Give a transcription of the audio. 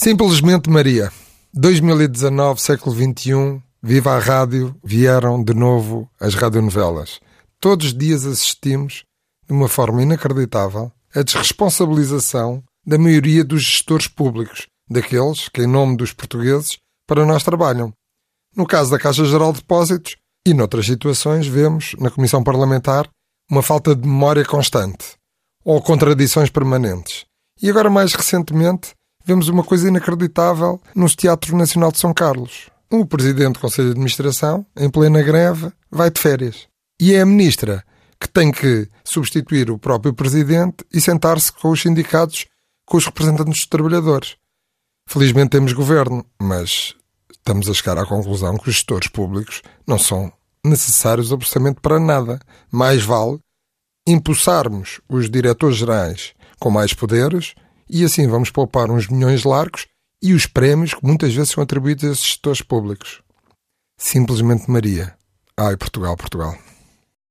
Simplesmente Maria. 2019, século XXI, viva a rádio, vieram de novo as radionovelas. Todos os dias assistimos, de uma forma inacreditável, a desresponsabilização da maioria dos gestores públicos, daqueles que, em nome dos portugueses, para nós trabalham. No caso da Caixa Geral de Depósitos e noutras situações, vemos, na Comissão Parlamentar, uma falta de memória constante ou contradições permanentes. E agora, mais recentemente, vemos uma coisa inacreditável no Teatro Nacional de São Carlos. O presidente do Conselho de Administração, em plena greve, vai de férias. E é a ministra que tem que substituir o próprio presidente e sentar-se com os sindicatos, com os representantes dos trabalhadores. Felizmente temos governo, mas estamos a chegar à conclusão que os gestores públicos não são necessários absolutamente para nada. Mais vale impulsarmos os diretores gerais com mais poderes e assim vamos poupar uns milhões largos e os prémios que muitas vezes são atribuídos a esses gestores públicos. Simplesmente Maria. Ai, Portugal, Portugal.